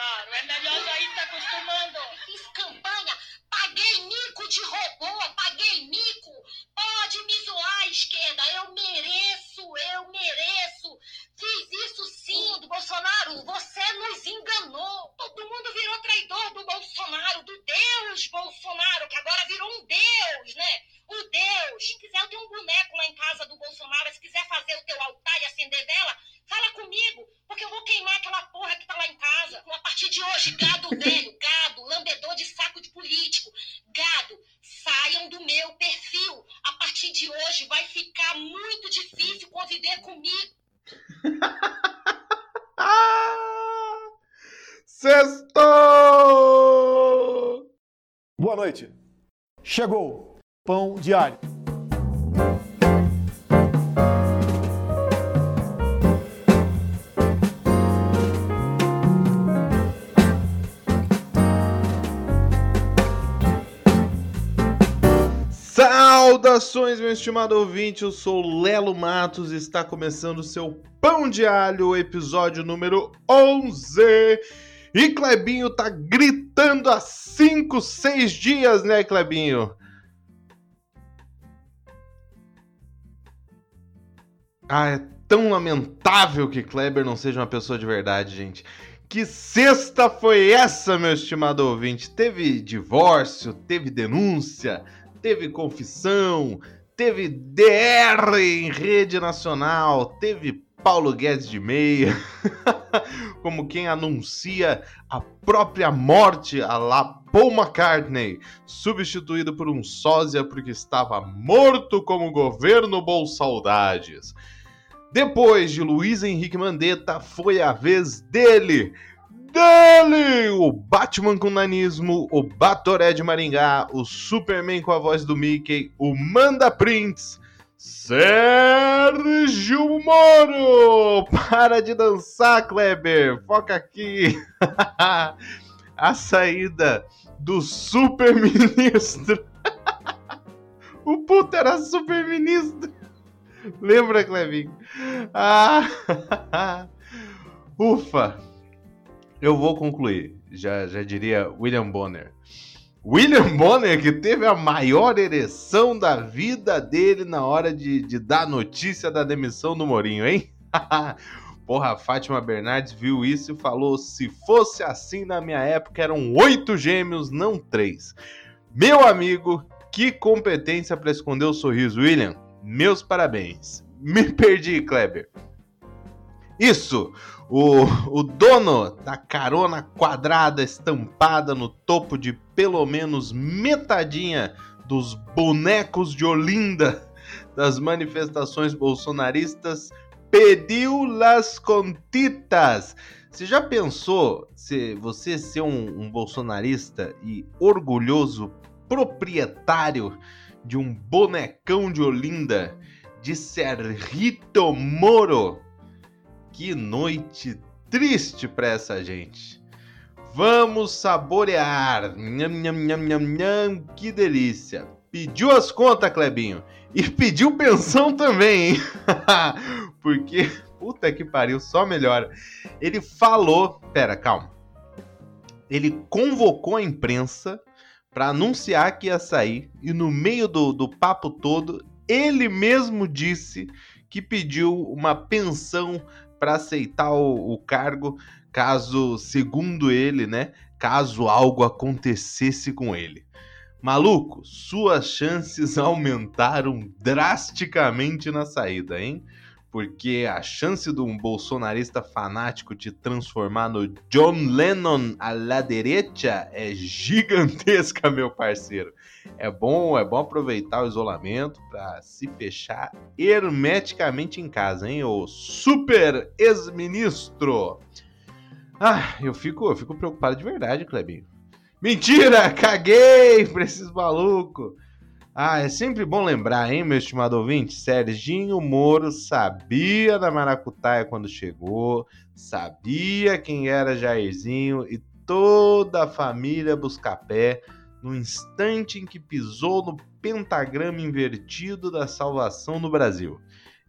Bolsonaro. É melhor já ir se. Diário. Saudações, meu estimado ouvinte, eu sou Lelo Matos e está começando o seu Pão de Alho, episódio número 11. E Clebinho tá gritando há 5, 6 dias, né, Clebinho? Ah, é tão lamentável que Kleber não seja uma pessoa de verdade, gente. Que sexta foi essa, meu estimado ouvinte? Teve divórcio, teve denúncia, teve confissão, teve DR em rede nacional, teve Paulo Guedes de meia, como quem anuncia a própria morte a la Paul McCartney, substituído por um sósia porque estava morto como governo Bolsaudades. Depois de Luiz Henrique Mandetta, foi a vez dele, dele! O Batman com nanismo, o Batoré de Maringá, o Superman com a voz do Mickey, o Manda Prince, Sérgio Moro! Para de dançar, Kleber! Foca aqui! a saída do super-ministro. o puto era super-ministro. Lembra, Clevinho? Ah, ufa! Eu vou concluir. Já, já diria William Bonner. William Bonner, que teve a maior ereção da vida dele na hora de, de dar notícia da demissão do Mourinho, hein? Porra, a Fátima Bernardes viu isso e falou: se fosse assim na minha época, eram oito gêmeos, não três. Meu amigo, que competência para esconder o sorriso, William. Meus parabéns. Me perdi, Kleber. Isso! O, o dono da carona quadrada estampada no topo de pelo menos metadinha dos bonecos de Olinda das manifestações bolsonaristas pediu las contitas. Você já pensou se você ser um, um bolsonarista e orgulhoso proprietário de um bonecão de Olinda de Serrito Moro. Que noite triste para essa gente. Vamos saborear. Nham, nham, nham, nham, nham. Que delícia. Pediu as contas, Clebinho. E pediu pensão também, hein? Porque, puta que pariu, só melhora. Ele falou. Pera, calma. Ele convocou a imprensa para anunciar que ia sair e no meio do, do papo todo ele mesmo disse que pediu uma pensão para aceitar o, o, cargo caso, segundo ele, né, caso algo acontecesse com ele. Maluco, suas chances aumentaram drasticamente na saída, hein? Porque a chance de um bolsonarista fanático te transformar no John Lennon à la derecha é gigantesca, meu parceiro. É bom, é bom aproveitar o isolamento para se fechar hermeticamente em casa, hein, ô super ex-ministro. Ah, eu fico, eu fico preocupado de verdade, Clebinho. Mentira, caguei pra esses malucos. Ah, é sempre bom lembrar, hein, meu estimado ouvinte? Serginho Moro sabia da maracutaia quando chegou, sabia quem era Jairzinho e toda a família Buscapé no instante em que pisou no pentagrama invertido da salvação no Brasil.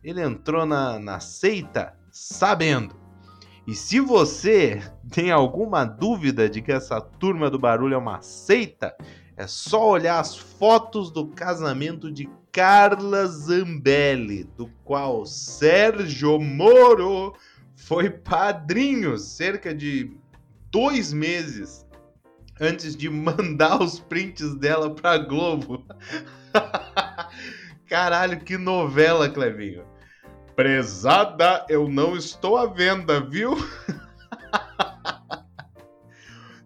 Ele entrou na, na seita sabendo. E se você tem alguma dúvida de que essa turma do barulho é uma seita, é só olhar as fotos do casamento de Carla Zambelli, do qual Sérgio Moro foi padrinho cerca de dois meses antes de mandar os prints dela pra Globo. Caralho, que novela, Clevinho. Prezada, eu não estou à venda, viu?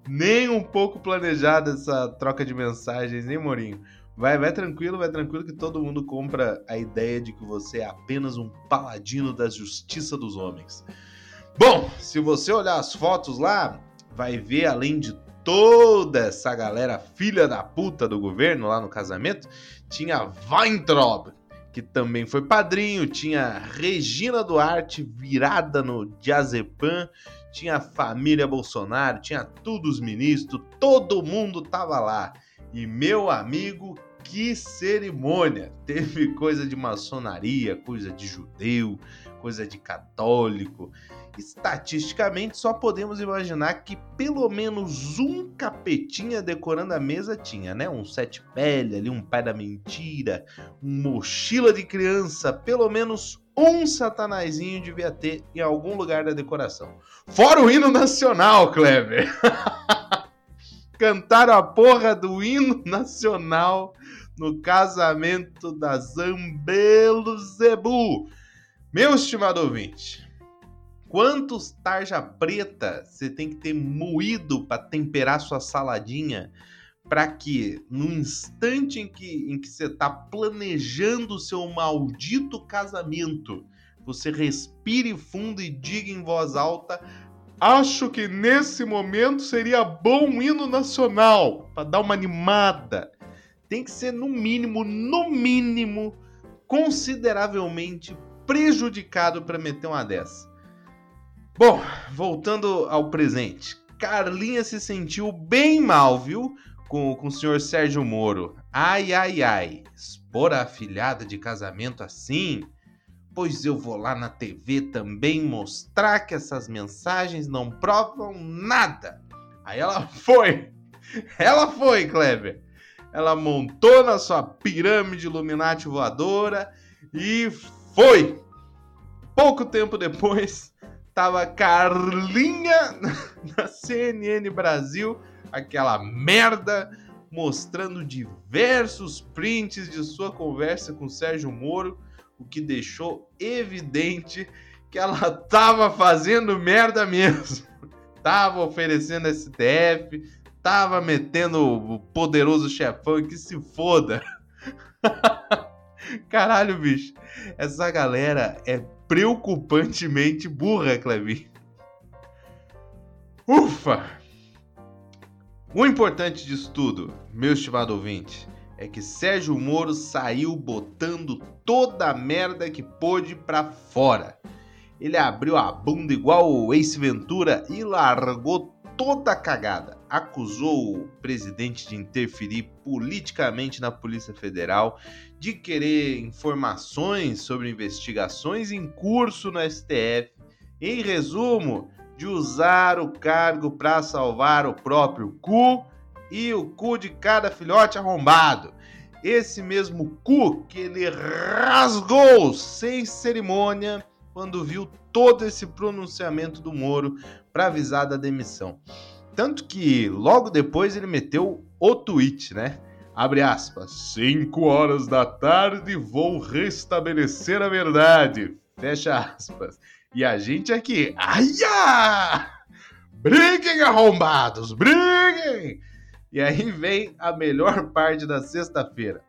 Nem um pouco planejada essa troca de mensagens, hein, Morinho? Vai, vai tranquilo, vai tranquilo que todo mundo compra a ideia de que você é apenas um paladino da justiça dos homens. Bom, se você olhar as fotos lá, vai ver além de toda essa galera filha da puta do governo lá no casamento, tinha Weintraub, que também foi padrinho, tinha Regina Duarte virada no Diazepam, tinha a família Bolsonaro, tinha todos os ministros, todo mundo tava lá. E meu amigo, que cerimônia! Teve coisa de maçonaria, coisa de judeu, coisa de católico. Estatisticamente, só podemos imaginar que pelo menos um capetinha decorando a mesa tinha, né? Um sete pele ali, um pai da mentira, um mochila de criança, pelo menos um satanazinho devia ter em algum lugar da decoração. Fora o hino nacional, Kleber! Cantaram a porra do hino nacional no casamento da Zambelo Zebu. Meu estimado ouvinte, quantos tarja preta você tem que ter moído para temperar sua saladinha para que no instante em que, em que você está planejando o seu maldito casamento, você respire fundo e diga em voz alta: Acho que nesse momento seria bom um hino nacional para dar uma animada. Tem que ser no mínimo, no mínimo, consideravelmente prejudicado para meter uma dessa. Bom, voltando ao presente. Carlinha se sentiu bem mal, viu? Com, com o senhor Sérgio Moro. Ai, ai, ai. Expor a afilhada de casamento assim? Pois eu vou lá na TV também mostrar que essas mensagens não provam nada. Aí ela foi. Ela foi, Kleber. Ela montou na sua pirâmide Illuminati voadora e foi. Pouco tempo depois, tava Carlinha na CNN Brasil, aquela merda, mostrando diversos prints de sua conversa com Sérgio Moro, o que deixou evidente que ela tava fazendo merda mesmo. Tava oferecendo STF, tava metendo o poderoso chefão que se foda. Caralho, bicho. Essa galera é preocupantemente burra, Clevin. Ufa! O importante disso tudo, meu estimado ouvinte, é que Sérgio Moro saiu botando toda a merda que pôde pra fora. Ele abriu a bunda igual o Ace Ventura e largou toda a cagada. Acusou o presidente de interferir politicamente na Polícia Federal, de querer informações sobre investigações em curso no STF. Em resumo, de usar o cargo para salvar o próprio cu e o cu de cada filhote arrombado. Esse mesmo cu que ele rasgou sem cerimônia quando viu todo esse pronunciamento do Moro para avisar da demissão. Tanto que logo depois ele meteu o tweet, né? Abre aspas. 5 horas da tarde vou restabelecer a verdade. Fecha aspas. E a gente aqui. Aia! Briguem, arrombados! Briguem! E aí vem a melhor parte da sexta-feira.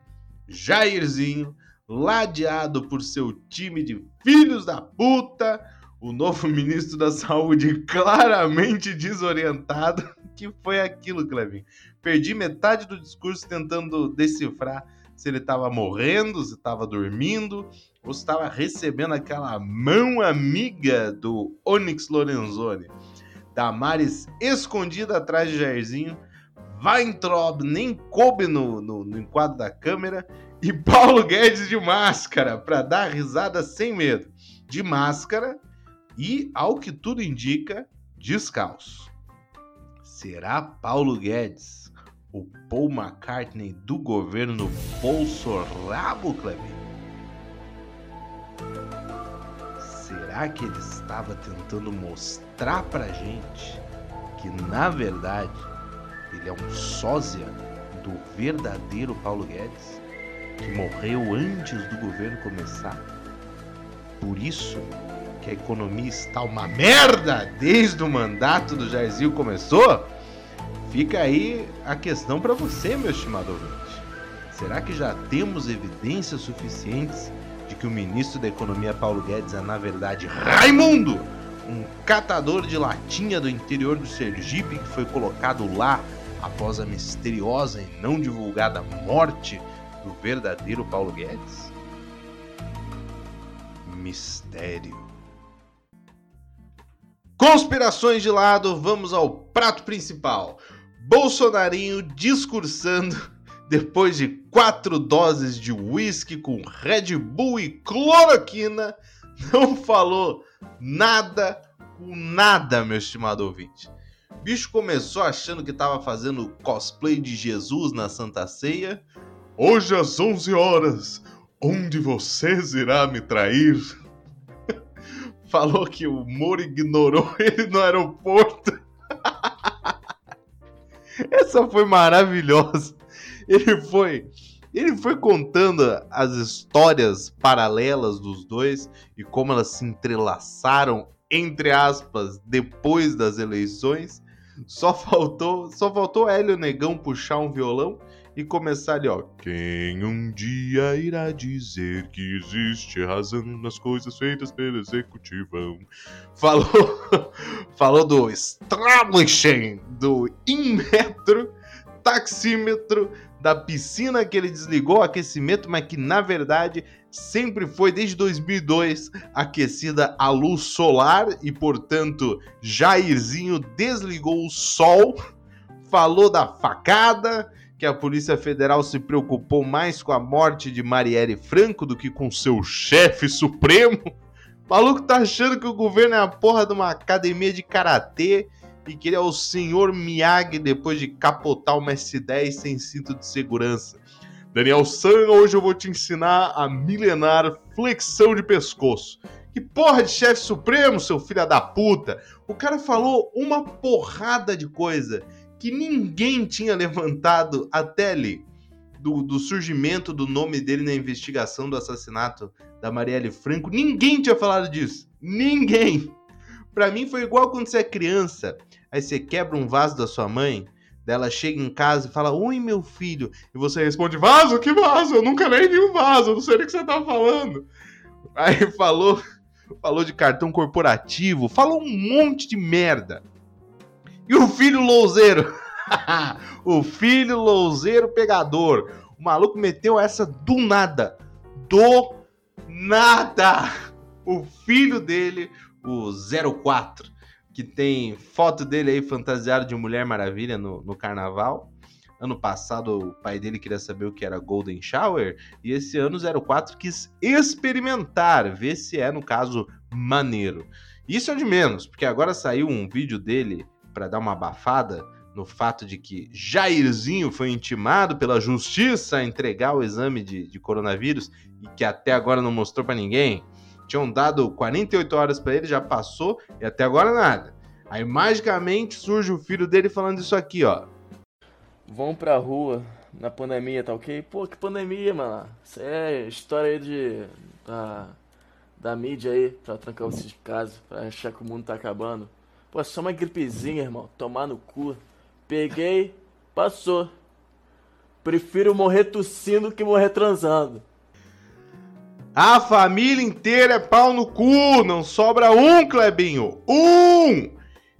Jairzinho, ladeado por seu time de filhos da puta, o novo ministro da Saúde claramente desorientado. Que foi aquilo, Clevin? Perdi metade do discurso tentando decifrar se ele estava morrendo, se estava dormindo, ou se estava recebendo aquela mão amiga do Onyx Lorenzoni. Damares escondida atrás de Jairzinho, Weintraub nem coube no, no, no enquadro da câmera e Paulo Guedes de máscara para dar risada sem medo. De máscara, e, ao que tudo indica, descalço. Será Paulo Guedes o Paul McCartney do governo Bolsonaro, Kleber? Será que ele estava tentando mostrar pra gente que, na verdade, ele é um sósia do verdadeiro Paulo Guedes, que morreu antes do governo começar? Por isso que a economia está uma merda desde o mandato do Jairzinho começou? Fica aí a questão para você, meu estimado ouvinte. Será que já temos evidências suficientes de que o ministro da Economia Paulo Guedes é na verdade Raimundo, um catador de latinha do interior do Sergipe que foi colocado lá após a misteriosa e não divulgada morte do verdadeiro Paulo Guedes? Mistério. Conspirações de lado, vamos ao prato principal. Bolsonarinho discursando depois de quatro doses de uísque com Red Bull e cloroquina, não falou nada com nada, meu estimado ouvinte. O bicho começou achando que estava fazendo cosplay de Jesus na Santa Ceia. Hoje às 11 horas, onde vocês irá me trair? Falou que o Moro ignorou ele no aeroporto. Essa foi maravilhosa. Ele foi ele foi contando as histórias paralelas dos dois e como elas se entrelaçaram entre aspas depois das eleições. Só faltou, só faltou Hélio Negão puxar um violão e começar ali, ó. Quem um dia irá dizer que existe razão nas coisas feitas pelo executivão? Falou, falou do establishing, do Inmetro, taxímetro, da piscina que ele desligou o aquecimento, mas que na verdade sempre foi desde 2002 aquecida a luz solar e portanto Jairzinho desligou o sol, falou da facada, que a Polícia Federal se preocupou mais com a morte de Marielle Franco do que com seu chefe supremo. O maluco tá achando que o governo é a porra de uma academia de karatê e que ele é o senhor Miyagi depois de capotar uma S10 sem cinto de segurança. Daniel San, hoje eu vou te ensinar a milenar flexão de pescoço. Que porra de chefe supremo, seu filho da puta! O cara falou uma porrada de coisa que ninguém tinha levantado até ali. Do, do, surgimento do nome dele na investigação do assassinato da Marielle Franco. Ninguém tinha falado disso. Ninguém. Para mim foi igual quando você é criança, aí você quebra um vaso da sua mãe, dela chega em casa e fala: "Oi, meu filho". E você responde: "Vaso? Que vaso? Eu nunca nem vi um vaso, eu não sei o que você tá falando". Aí falou, falou de cartão corporativo, falou um monte de merda. E o filho louzeiro? o filho louzeiro pegador. O maluco meteu essa do nada. Do nada. O filho dele, o 04, que tem foto dele aí fantasiado de Mulher Maravilha no, no carnaval. Ano passado o pai dele queria saber o que era Golden Shower e esse ano o 04 quis experimentar, ver se é no caso maneiro. Isso é de menos, porque agora saiu um vídeo dele para dar uma abafada no fato de que Jairzinho foi intimado pela justiça a entregar o exame de, de coronavírus e que até agora não mostrou para ninguém. Tinham dado 48 horas para ele, já passou e até agora nada. Aí magicamente surge o filho dele falando isso aqui, ó. Vão pra rua na pandemia, tá ok? Pô, que pandemia, mano. Isso é história aí de. da, da mídia aí, pra trancar de casa, pra achar que o mundo tá acabando. Pô, só uma gripezinha, irmão. Tomar no cu. Peguei, passou. Prefiro morrer tossindo que morrer transando. A família inteira é pau no cu, não sobra um, Clebinho. Um!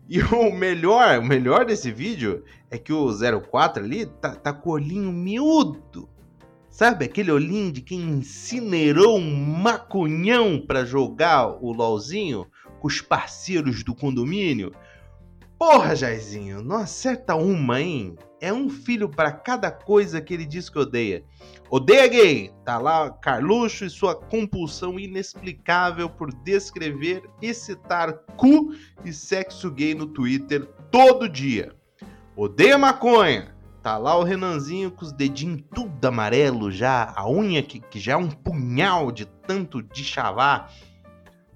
E o melhor, o melhor desse vídeo é que o 04 ali tá, tá com o olhinho miúdo. Sabe aquele olhinho de quem incinerou um macunhão para jogar o LOLzinho? Os parceiros do condomínio. Porra, Jairzinho, não acerta uma, hein? É um filho para cada coisa que ele diz que odeia. Odeia gay! Tá lá Carluxo e sua compulsão inexplicável por descrever e citar cu e sexo gay no Twitter todo dia. Odeia maconha! Tá lá o Renanzinho com os dedinhos tudo amarelo já, a unha que, que já é um punhal de tanto de chavar.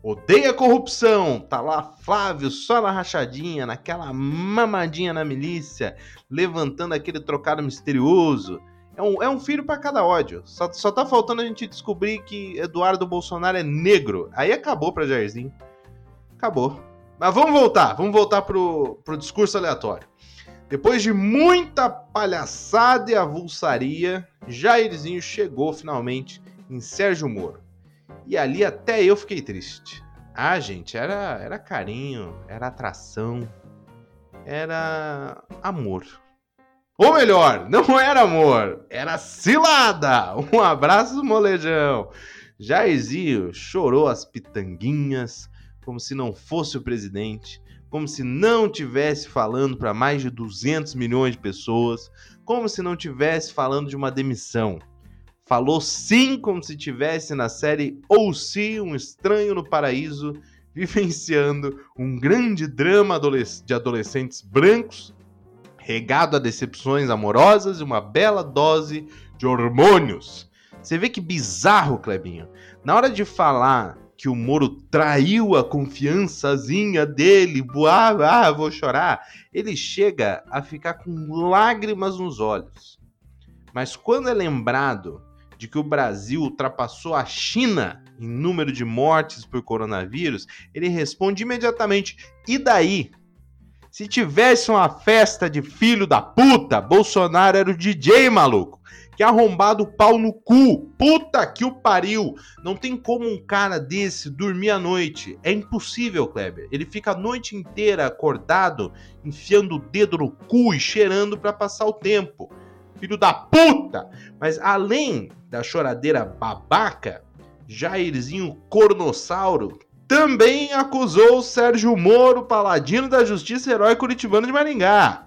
Odeia corrupção, tá lá Flávio só na rachadinha, naquela mamadinha na milícia, levantando aquele trocado misterioso. É um, é um filho para cada ódio. Só, só tá faltando a gente descobrir que Eduardo Bolsonaro é negro. Aí acabou pra Jairzinho. Acabou. Mas vamos voltar, vamos voltar pro, pro discurso aleatório. Depois de muita palhaçada e avulsaria, Jairzinho chegou finalmente em Sérgio Moro. E ali até eu fiquei triste. Ah, gente, era, era carinho, era atração, era amor. Ou melhor, não era amor, era cilada! Um abraço, molejão! Jairzinho chorou as pitanguinhas, como se não fosse o presidente, como se não tivesse falando para mais de 200 milhões de pessoas, como se não tivesse falando de uma demissão. Falou sim como se tivesse na série Ou Se, um estranho no paraíso, vivenciando um grande drama de adolescentes brancos, regado a decepções amorosas e uma bela dose de hormônios. Você vê que bizarro, Clebinho. Na hora de falar que o Moro traiu a confiançazinha dele, ah, vou chorar, ele chega a ficar com lágrimas nos olhos. Mas quando é lembrado de que o Brasil ultrapassou a China em número de mortes por coronavírus, ele responde imediatamente: e daí? Se tivesse uma festa de filho da puta, Bolsonaro era o DJ, maluco. Que arrombado pau no cu. Puta que o pariu. Não tem como um cara desse dormir à noite. É impossível, Kleber. Ele fica a noite inteira acordado, enfiando o dedo no cu e cheirando para passar o tempo filho da puta! Mas além da choradeira babaca, Jairzinho Cornossauro também acusou Sérgio Moro, paladino da justiça herói curitibano de Maringá.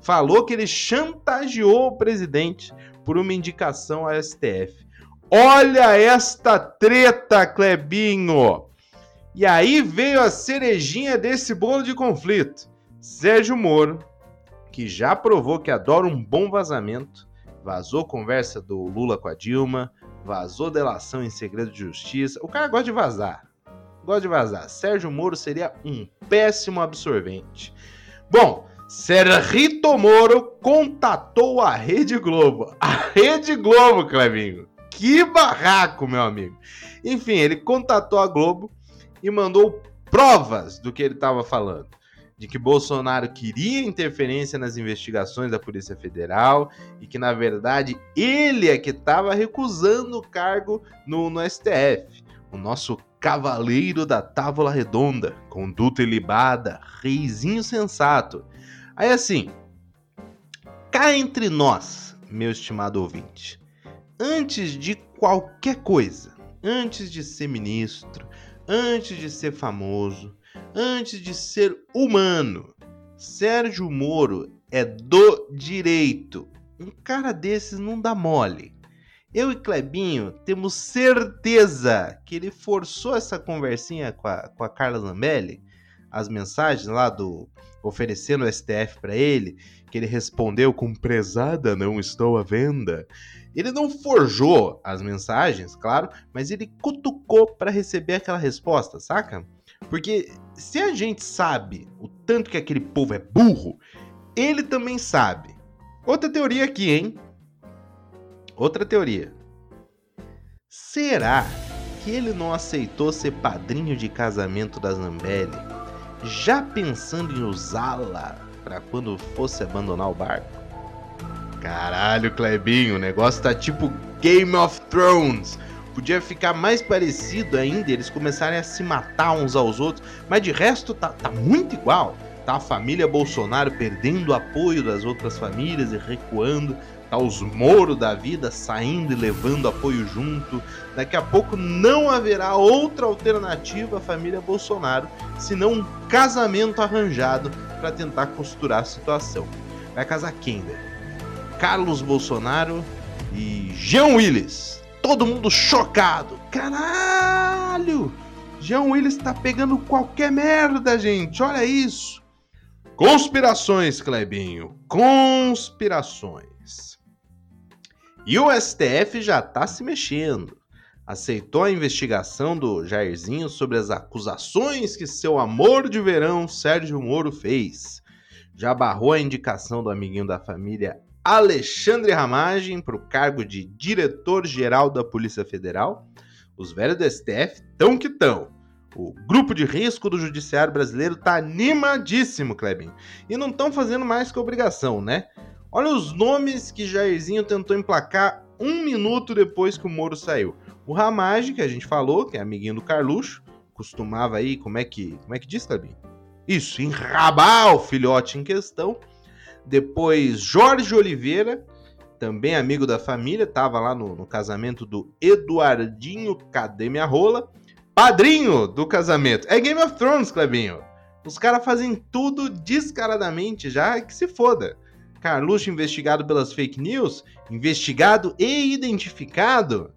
Falou que ele chantageou o presidente por uma indicação ao STF. Olha esta treta, Clebinho! E aí veio a cerejinha desse bolo de conflito. Sérgio Moro que já provou que adora um bom vazamento, vazou conversa do Lula com a Dilma, vazou delação em segredo de justiça. O cara gosta de vazar. Gosta de vazar. Sérgio Moro seria um péssimo absorvente. Bom, Serrito Moro contatou a Rede Globo. A Rede Globo, Clevinho. Que barraco, meu amigo. Enfim, ele contatou a Globo e mandou provas do que ele estava falando de que Bolsonaro queria interferência nas investigações da Polícia Federal e que, na verdade, ele é que estava recusando o cargo no, no STF. O nosso cavaleiro da távola redonda, conduta ilibada, reizinho sensato. Aí assim, cá entre nós, meu estimado ouvinte, antes de qualquer coisa, antes de ser ministro, antes de ser famoso, antes de ser humano. Sérgio Moro é do direito. Um cara desses não dá mole. Eu e Clebinho temos certeza que ele forçou essa conversinha com a, com a Carla Zambelli, as mensagens lá do oferecendo o STF para ele, que ele respondeu com prezada, não estou à venda. Ele não forjou as mensagens, claro, mas ele cutucou para receber aquela resposta, saca? Porque se a gente sabe o tanto que aquele povo é burro, ele também sabe. Outra teoria aqui, hein? Outra teoria. Será que ele não aceitou ser padrinho de casamento da Zambelli, já pensando em usá-la para quando fosse abandonar o barco? Caralho, Clebinho, o negócio tá tipo Game of Thrones. Podia ficar mais parecido ainda, eles começarem a se matar uns aos outros, mas de resto tá, tá muito igual. Tá a família Bolsonaro perdendo o apoio das outras famílias e recuando Tá os Moro da vida saindo e levando apoio junto. Daqui a pouco não haverá outra alternativa à família Bolsonaro senão um casamento arranjado para tentar costurar a situação. Vai casar quem? Carlos Bolsonaro e Jean Willis. Todo mundo chocado. Caralho! Jean Willis tá pegando qualquer merda, gente. Olha isso. Conspirações, Clebinho. Conspirações. E o STF já tá se mexendo. Aceitou a investigação do Jairzinho sobre as acusações que seu amor de verão, Sérgio Moro, fez. Já barrou a indicação do amiguinho da família Alexandre Ramagem para o cargo de diretor-geral da Polícia Federal. Os velhos do STF tão que tão. O grupo de risco do judiciário brasileiro tá animadíssimo, Klebin. E não estão fazendo mais que obrigação, né? Olha os nomes que Jairzinho tentou emplacar um minuto depois que o Moro saiu. O Ramage, que a gente falou, que é amiguinho do Carluxo, costumava aí, como é que, como é que diz, Klebin? Isso, enrabar o filhote em questão. Depois Jorge Oliveira, também amigo da família, estava lá no, no, casamento do Eduardinho Cadê Minha Rola padrinho do casamento. É Game of Thrones, Clebinho. Os caras fazem tudo descaradamente já, que se foda. Carluxo investigado pelas fake news, investigado e identificado.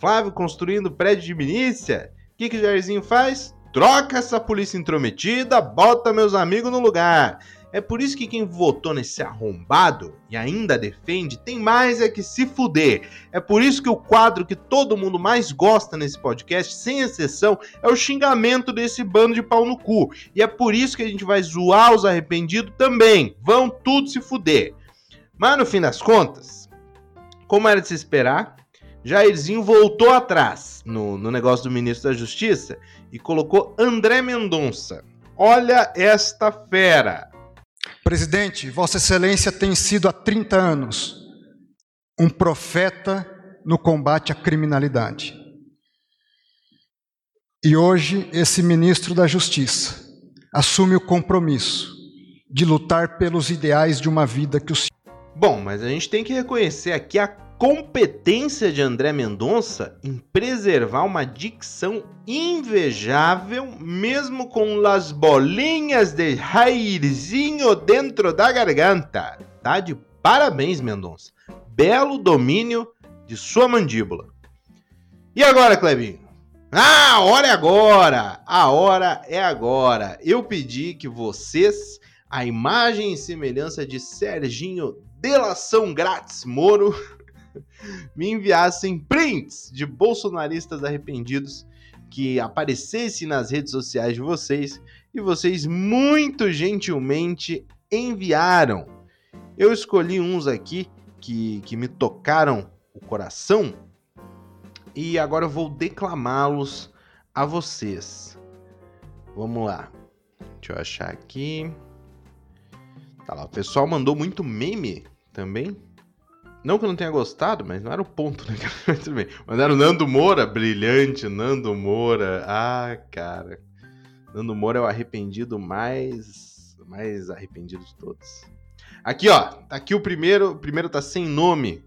Flávio construindo prédio de milícia. O que, que Jairzinho faz? Troca essa polícia intrometida, bota meus amigos no lugar. É por isso que quem votou nesse arrombado e ainda defende tem mais é que se fuder. É por isso que o quadro que todo mundo mais gosta nesse podcast, sem exceção, é o xingamento desse bando de pau no cu. E é por isso que a gente vai zoar os arrependidos também. Vão tudo se fuder. Mas no fim das contas, como era de se esperar, Jairzinho voltou atrás no, no negócio do ministro da Justiça e colocou André Mendonça. Olha esta fera! Presidente, Vossa Excelência tem sido há 30 anos um profeta no combate à criminalidade. E hoje, esse ministro da Justiça assume o compromisso de lutar pelos ideais de uma vida que o. Bom, mas a gente tem que reconhecer aqui a competência de André Mendonça em preservar uma dicção invejável, mesmo com as bolinhas de rairzinho dentro da garganta. Tá de parabéns, Mendonça. Belo domínio de sua mandíbula. E agora, Clebinho? Ah, a hora é agora! A hora é agora. Eu pedi que vocês, a imagem e semelhança de Serginho Delação Grátis Moro, me enviassem prints de bolsonaristas arrependidos que aparecessem nas redes sociais de vocês e vocês muito gentilmente enviaram. Eu escolhi uns aqui que, que me tocaram o coração e agora eu vou declamá-los a vocês. Vamos lá. Deixa eu achar aqui. Tá lá, o pessoal mandou muito meme também. Não que eu não tenha gostado, mas não era o ponto, né? Tudo bem. Mandaram Nando Moura, brilhante, Nando Moura. Ah, cara. Nando Moura é o arrependido mais. mais arrependido de todos. Aqui, ó. Tá aqui o primeiro. O primeiro tá sem nome.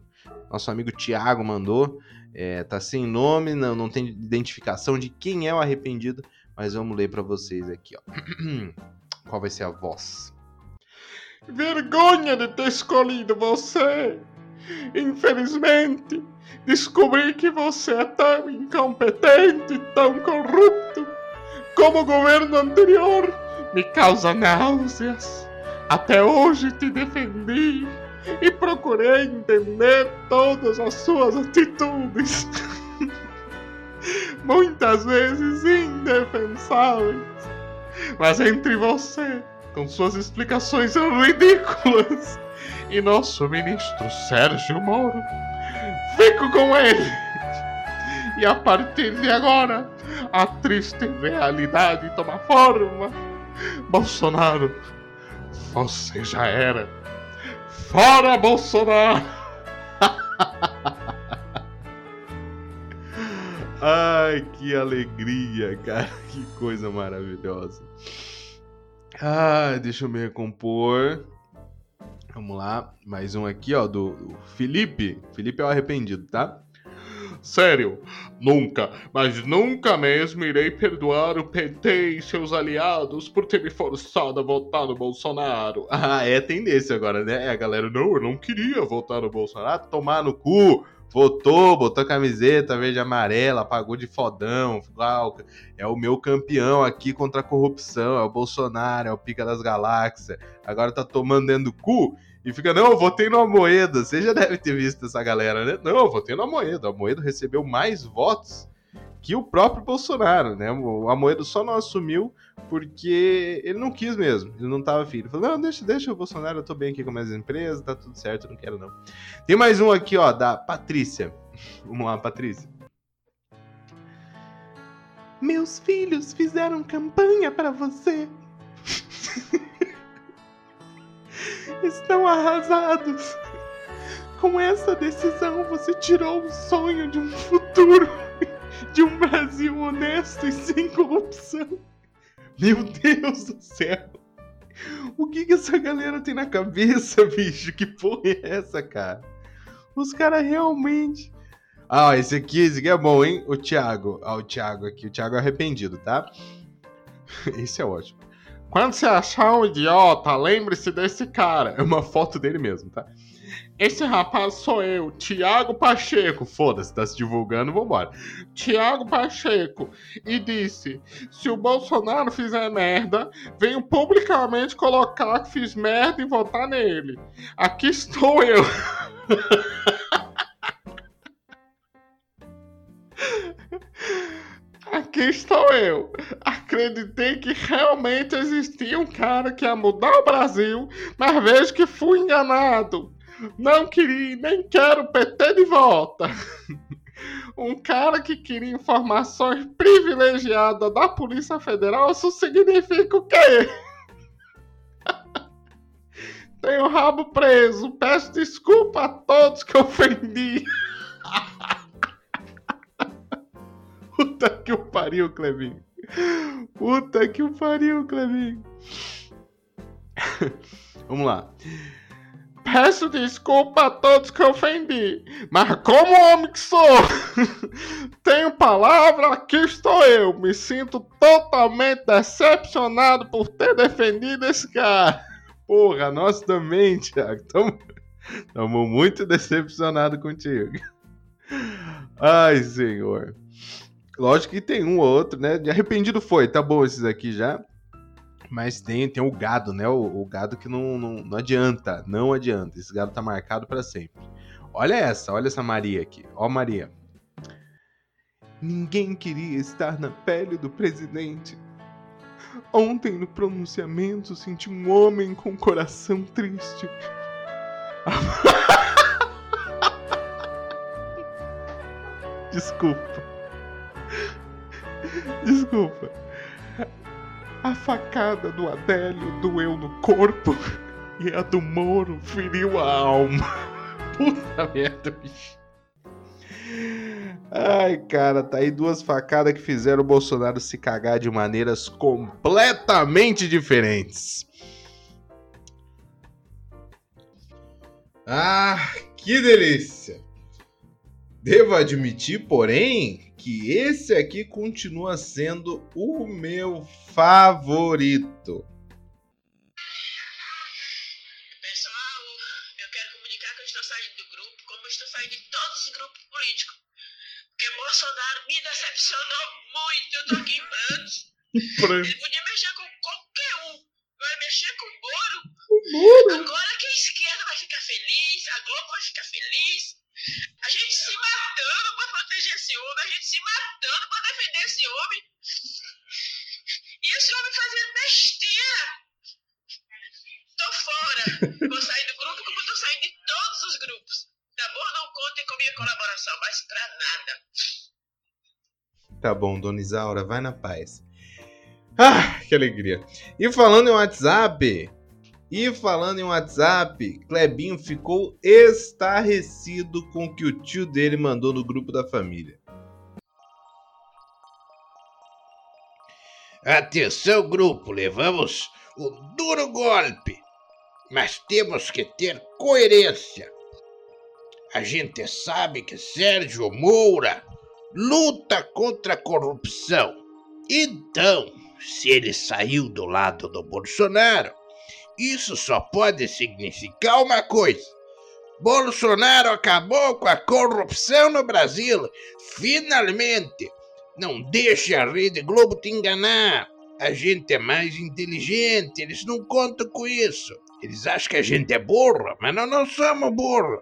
Nosso amigo Thiago mandou. É, tá sem nome, não, não tem identificação de quem é o arrependido, mas vamos ler para vocês aqui, ó. Qual vai ser a voz? Vergonha de ter escolhido você! Infelizmente, descobri que você é tão incompetente e tão corrupto como o governo anterior. Me causa náuseas. Até hoje te defendi e procurei entender todas as suas atitudes. Muitas vezes indefensáveis. Mas entre você, com suas explicações ridículas, e nosso ministro Sérgio Moro. Fico com ele. E a partir de agora, a triste realidade toma forma. Bolsonaro, você já era. Fora Bolsonaro! Ai, que alegria, cara. Que coisa maravilhosa. Ai, deixa eu me recompor. Vamos lá, mais um aqui, ó, do, Felipe. Felipe é o arrependido, tá? Sério, nunca, mas nunca mesmo irei perdoar o PT e seus aliados por ter me forçado a votar no Bolsonaro. Ah, é tendência agora, né? A galera, não, eu não queria votar no Bolsonaro, tomar no cu. Votou, botou camiseta verde e amarela, pagou de fodão. ficou, ah, é o meu campeão aqui contra a corrupção, é o Bolsonaro, é o pica das galáxias. Agora tá tomando dentro do cu e fica, não, eu votei no Amoedo. Você já deve ter visto essa galera, né? Não, eu votei no Amoedo. O Amoedo recebeu mais votos que o próprio Bolsonaro, né? O Amoedo só não assumiu porque ele não quis mesmo, ele não tava afim. Ele falou, não, deixa, deixa o Bolsonaro, eu tô bem aqui com minhas empresas, tá tudo certo, não quero não. Tem mais um aqui, ó, da Patrícia. Vamos lá, Patrícia. Meus filhos fizeram campanha para você. Estão arrasados. Com essa decisão, você tirou o sonho de um futuro, de um Brasil honesto e sem corrupção. Meu Deus do céu! O que que essa galera tem na cabeça, bicho? Que porra é essa, cara? Os caras realmente. Ah, esse aqui, esse aqui é bom, hein? O Thiago. Ah, o Thiago aqui. O Thiago é arrependido, tá? Esse é ótimo. Quando você achar um idiota, lembre-se desse cara. É uma foto dele mesmo, tá? Esse rapaz sou eu, Tiago Pacheco. Foda-se, tá se divulgando, vambora. Tiago Pacheco. E disse: se o Bolsonaro fizer merda, venho publicamente colocar que fiz merda e votar nele. Aqui estou eu. Aqui estou eu. Acreditei que realmente existia um cara que ia mudar o Brasil, mas vejo que fui enganado. Não queria, nem quero PT de volta. Um cara que queria informações privilegiadas da Polícia Federal, isso significa o quê? Tenho o rabo preso. Peço desculpa a todos que ofendi. Puta que o pariu, Clevinho. Puta que o pariu, Clevinho. Vamos lá. Peço desculpa a todos que ofendi, mas como homem que sou, tenho palavra, aqui estou eu. Me sinto totalmente decepcionado por ter defendido esse cara. Porra, nós também, Thiago. Estamos muito decepcionados contigo. Ai, senhor. Lógico que tem um ou outro, né? De arrependido foi, tá bom esses aqui já. Mas tem, tem o gado, né? O, o gado que não, não, não, adianta. Não adianta. Esse gado tá marcado para sempre. Olha essa, olha essa Maria aqui. Ó, Maria. Ninguém queria estar na pele do presidente. Ontem, no pronunciamento, senti um homem com coração triste. Desculpa. Desculpa. A facada do Adélio doeu no corpo e a do Moro feriu a alma. Puta merda, bicho. Ai, cara, tá aí duas facadas que fizeram o Bolsonaro se cagar de maneiras completamente diferentes. Ah, que delícia! Devo admitir, porém, que esse aqui continua sendo o meu favorito. Pessoal, eu quero comunicar que eu estou saindo do grupo, como eu estou saindo de todos os grupos políticos. Porque Bolsonaro me decepcionou muito. Eu tô aqui em prantos. Ele podia mexer com qualquer um. Vai mexer com o Moro. O Moro? Agora que a esquerda vai ficar feliz, a Globo vai ficar feliz. A gente se matando pra proteger esse homem, a gente se matando pra defender esse homem. E esse homem fazendo besteira. Tô fora. Vou sair do grupo como tô saindo de todos os grupos. Tá bom? Não contem com minha colaboração, mas pra nada. Tá bom, Dona Isaura, vai na paz. Ah, que alegria. E falando em WhatsApp, e falando em WhatsApp, Clebinho ficou estarrecido com o que o tio dele mandou no grupo da família. Atenção, grupo, levamos o duro golpe. mas temos que ter coerência. A gente sabe que Sérgio Moura luta contra a corrupção. Então, se ele saiu do lado do Bolsonaro, isso só pode significar uma coisa. Bolsonaro acabou com a corrupção no Brasil. Finalmente! Não deixe a Rede Globo te enganar. A gente é mais inteligente, eles não contam com isso. Eles acham que a gente é burro, mas nós não somos burros.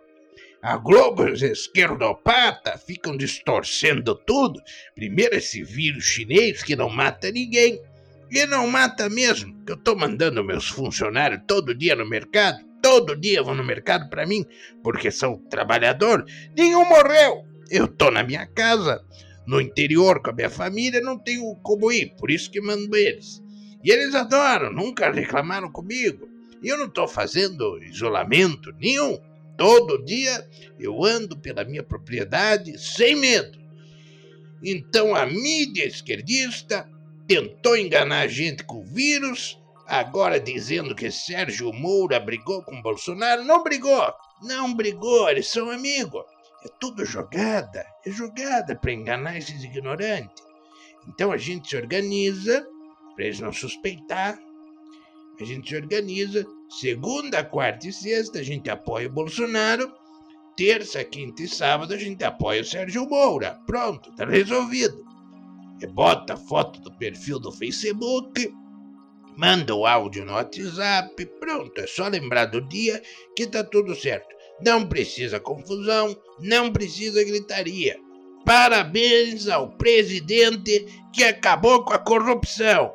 A Globo, os esquerdopatas, ficam distorcendo tudo. Primeiro esse vírus chinês que não mata ninguém. E não mata mesmo, que eu tô mandando meus funcionários todo dia no mercado. Todo dia vão no mercado para mim, porque são trabalhador. Nenhum morreu. Eu tô na minha casa, no interior com a minha família, não tenho como ir, por isso que mando eles. E eles adoram, nunca reclamaram comigo. E eu não tô fazendo isolamento nenhum. Todo dia eu ando pela minha propriedade sem medo. Então a mídia esquerdista tentou enganar a gente com o vírus, agora dizendo que Sérgio Moura brigou com Bolsonaro. Não brigou, não brigou, eles são amigos. É tudo jogada, é jogada para enganar esses ignorantes. Então a gente se organiza para eles não suspeitar. A gente se organiza Segunda, quarta e sexta a gente apoia o Bolsonaro. Terça, quinta e sábado a gente apoia o Sérgio Moura. Pronto, tá resolvido. Bota a foto do perfil do Facebook, manda o áudio no WhatsApp. Pronto, é só lembrar do dia que tá tudo certo. Não precisa confusão, não precisa gritaria. Parabéns ao presidente que acabou com a corrupção.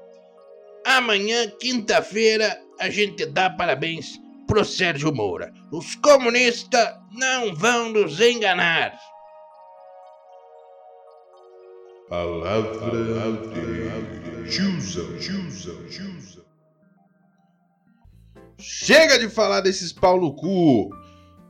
Amanhã, quinta-feira, a gente dá parabéns pro Sérgio Moura. Os comunistas não vão nos enganar. Palavra de Tiouzão. Chega de falar desses pau no cu.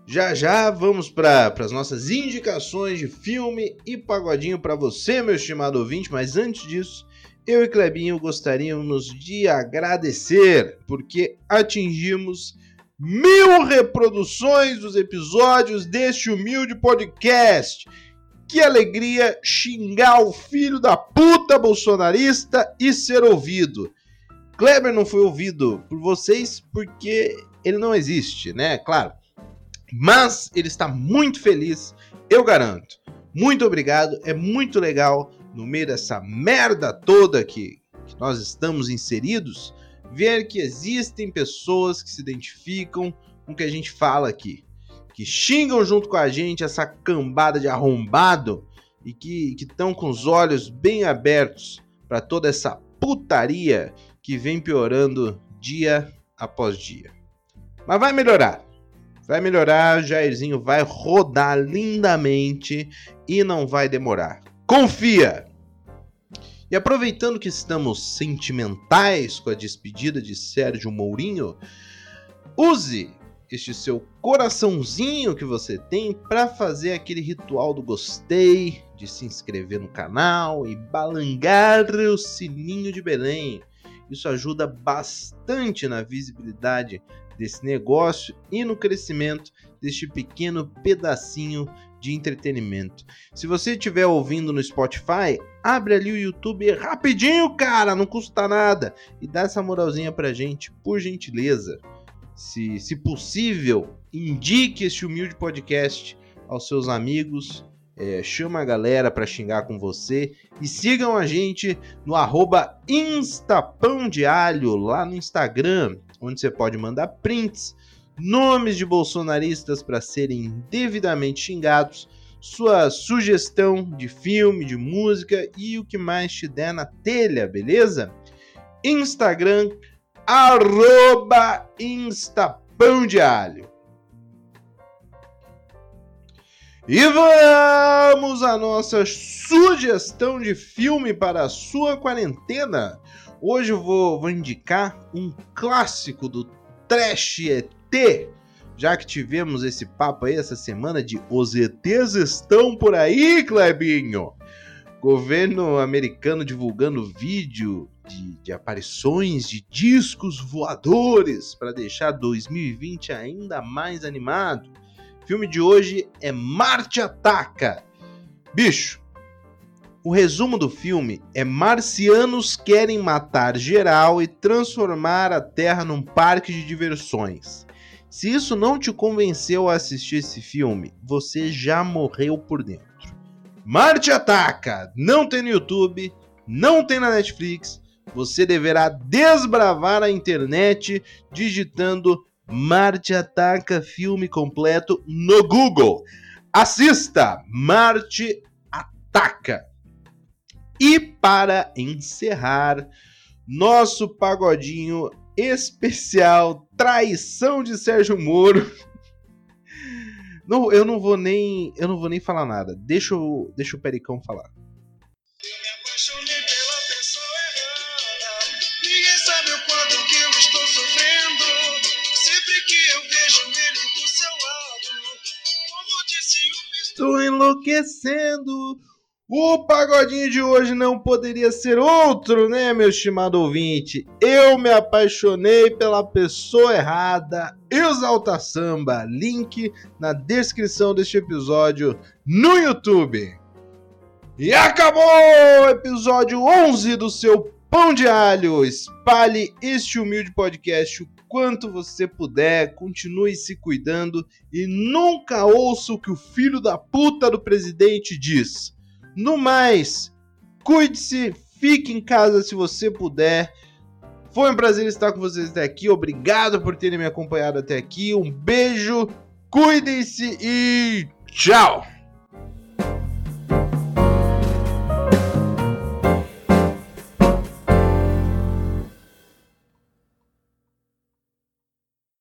Já já vamos para as nossas indicações de filme e pagodinho para você, meu estimado ouvinte, mas antes disso, eu e Clebinho gostaríamos de agradecer porque atingimos mil reproduções dos episódios deste humilde podcast. Que alegria xingar o filho da puta bolsonarista e ser ouvido. Kleber não foi ouvido por vocês porque ele não existe, né? Claro. Mas ele está muito feliz, eu garanto. Muito obrigado, é muito legal no meio dessa merda toda que, que nós estamos inseridos, ver que existem pessoas que se identificam com o que a gente fala aqui, que xingam junto com a gente essa cambada de arrombado e que estão com os olhos bem abertos para toda essa putaria que vem piorando dia após dia. Mas vai melhorar. Vai melhorar, Jairzinho vai rodar lindamente e não vai demorar. Confia! E aproveitando que estamos sentimentais com a despedida de Sérgio Mourinho, use este seu coraçãozinho que você tem para fazer aquele ritual do gostei, de se inscrever no canal e balangar o sininho de Belém. Isso ajuda bastante na visibilidade desse negócio e no crescimento deste pequeno pedacinho de entretenimento. Se você estiver ouvindo no Spotify, abre ali o YouTube rapidinho, cara, não custa nada. E dá essa moralzinha pra gente, por gentileza. Se, se possível, indique este humilde podcast aos seus amigos. É, chama a galera para xingar com você e sigam a gente no arroba Instapão de Alho lá no Instagram, onde você pode mandar prints nomes de bolsonaristas para serem devidamente xingados, sua sugestão de filme, de música e o que mais te der na telha, beleza? Instagram, arroba Instapão de Alho. E vamos à nossa sugestão de filme para a sua quarentena. Hoje eu vou, vou indicar um clássico do trash ET, já que tivemos esse papo aí essa semana de os ETs estão por aí, Clebinho. Governo americano divulgando vídeo de, de aparições de discos voadores para deixar 2020 ainda mais animado. O filme de hoje é Marte Ataca. Bicho, o resumo do filme é marcianos querem matar geral e transformar a Terra num parque de diversões. Se isso não te convenceu a assistir esse filme, você já morreu por dentro. Marte Ataca! Não tem no YouTube, não tem na Netflix. Você deverá desbravar a internet digitando Marte Ataca filme completo no Google. Assista Marte Ataca. E para encerrar, nosso pagodinho especial Traição de Sérgio Moro. Não, eu não vou nem, eu não vou nem falar nada. Deixa o, deixa o Pericão falar. Estou enlouquecendo. O pagodinho de hoje não poderia ser outro, né, meu estimado ouvinte? Eu me apaixonei pela pessoa errada. Exalta Samba, link na descrição deste episódio no YouTube. E acabou o episódio 11 do seu Pão de Alho. Espalhe este humilde podcast o quanto você puder, continue se cuidando e nunca ouça o que o filho da puta do presidente diz. No mais, cuide-se, fique em casa se você puder. Foi um prazer estar com vocês até aqui. Obrigado por terem me acompanhado até aqui. Um beijo, cuidem-se e tchau!